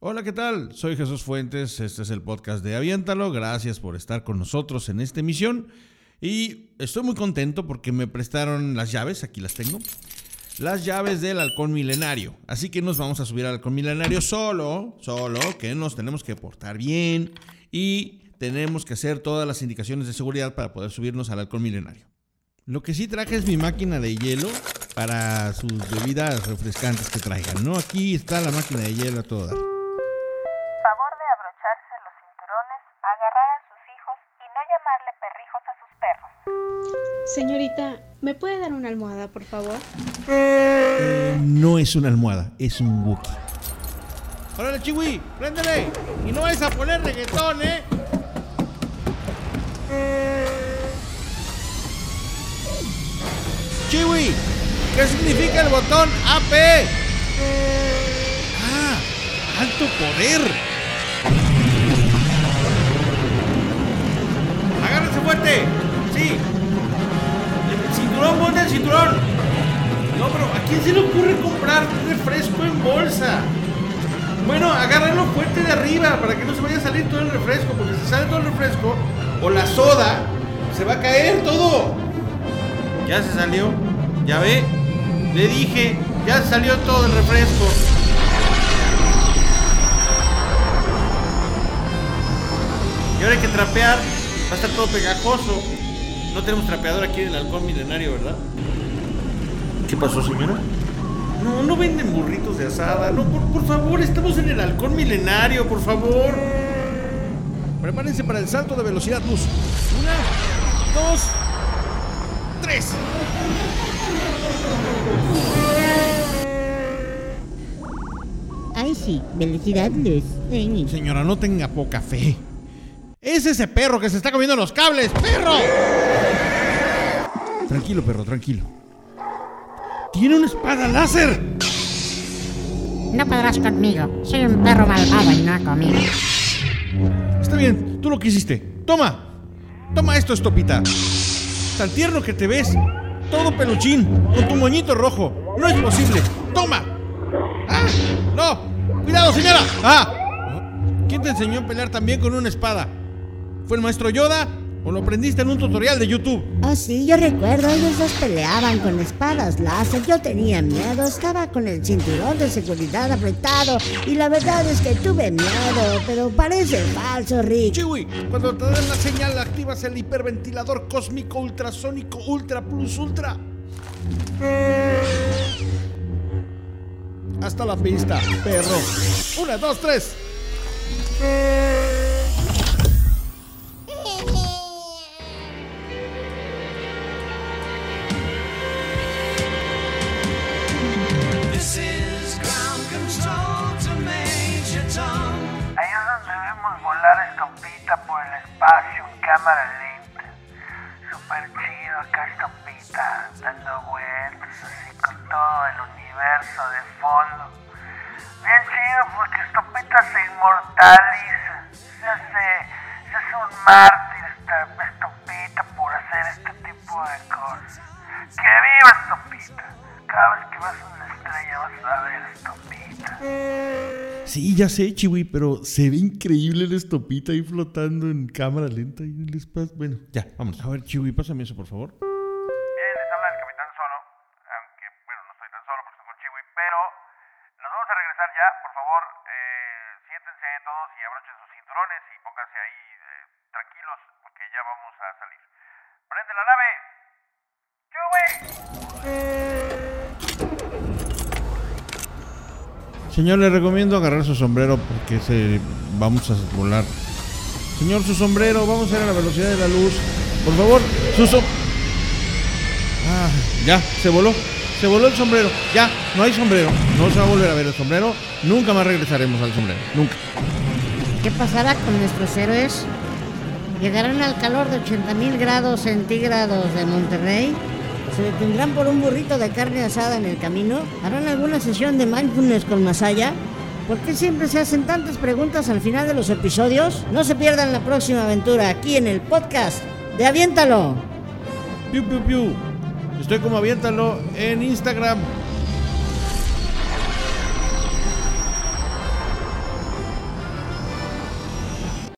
Hola, ¿qué tal? Soy Jesús Fuentes, este es el podcast de Aviéntalo, gracias por estar con nosotros en esta emisión y estoy muy contento porque me prestaron las llaves, aquí las tengo, las llaves del halcón milenario, así que nos vamos a subir al halcón milenario solo, solo, que nos tenemos que portar bien y tenemos que hacer todas las indicaciones de seguridad para poder subirnos al halcón milenario. Lo que sí traje es mi máquina de hielo para sus bebidas refrescantes que traigan, ¿no? Aquí está la máquina de hielo a todo perrijos a sus perros. Señorita, ¿me puede dar una almohada, por favor? Eh, no es una almohada, es un Wookiee. ¡Órale, Chiwi! ¡Préndele! Y no vais a poner reggaetón, ¿eh? Chiwi, ¿qué significa el botón AP? Ah, alto poder. Cinturón, ponte el cinturón. No, pero ¿a quién se le ocurre comprar refresco en bolsa? Bueno, agárrenlo fuerte de arriba para que no se vaya a salir todo el refresco, porque si sale todo el refresco o la soda, se va a caer todo. Ya se salió. Ya ve. Le dije, ya salió todo el refresco. Y ahora hay que trapear. Va a estar todo pegajoso. No tenemos trapeador aquí en el halcón milenario, ¿verdad? ¿Qué pasó, señora? No, no venden burritos de asada. No, por, por favor, estamos en el halcón milenario, por favor. Prepárense para el salto de velocidad luz. Una, dos, tres. Ay, sí, velocidad luz. Señora, no tenga poca fe. Es ese perro que se está comiendo los cables, perro. Tranquilo, perro, tranquilo. Tiene una espada láser. No podrás conmigo. Soy un perro malvado y no conmigo. Está bien, tú lo quisiste. Toma. Toma esto, estopita. Tan tierno que te ves. Todo peluchín, con tu moñito rojo. No es posible. Toma. ¡Ah! ¡No! ¡Cuidado, señora! ¡Ah! ¿Quién te enseñó a pelear también con una espada? ¿Fue el maestro Yoda o lo aprendiste en un tutorial de YouTube? Oh, sí, yo recuerdo, ellos dos peleaban con espadas láser. Yo tenía miedo, estaba con el cinturón de seguridad apretado. Y la verdad es que tuve miedo, pero parece falso, Rick. Chiwi, cuando te dan la señal activas el hiperventilador cósmico ultrasónico Ultra Plus Ultra. Hasta la pista, perro. Una, dos, tres. Estompita por el espacio en cámara lenta. Super chido acá Estompita, dando vueltas así con todo el universo de fondo. Bien chido porque Estompita se inmortaliza. Se hace, se hace un mártir Sí, ya sé, Chiwi, pero se ve increíble el estopita ahí flotando en cámara lenta y en el espacio. Bueno, ya, vamos. A ver, Chiwi, pásame eso, por favor. Bien, les habla el Capitán Solo, aunque, bueno, no estoy tan solo porque estoy con Chiwi, pero nos vamos a regresar ya, por favor, eh, siéntense todos y abrochen sus cinturones y pónganse ahí eh, tranquilos porque ya vamos a salir. ¡Prende la nave! ¡Chiwi! Señor, le recomiendo agarrar su sombrero porque se vamos a volar. Señor, su sombrero, vamos a ir a la velocidad de la luz. Por favor, su som... Ah, ya, se voló. Se voló el sombrero. Ya, no hay sombrero. No se va a volver a ver el sombrero. Nunca más regresaremos al sombrero. Nunca. ¿Qué pasará con nuestros héroes? ¿Llegarán al calor de 80.000 grados centígrados de Monterrey? ¿Se detendrán por un burrito de carne asada en el camino? ¿Harán alguna sesión de mindfulness con Masaya? ¿Por qué siempre se hacen tantas preguntas al final de los episodios? No se pierdan la próxima aventura aquí en el podcast de Aviéntalo. Piu, piu, piu. Estoy como aviéntalo en Instagram.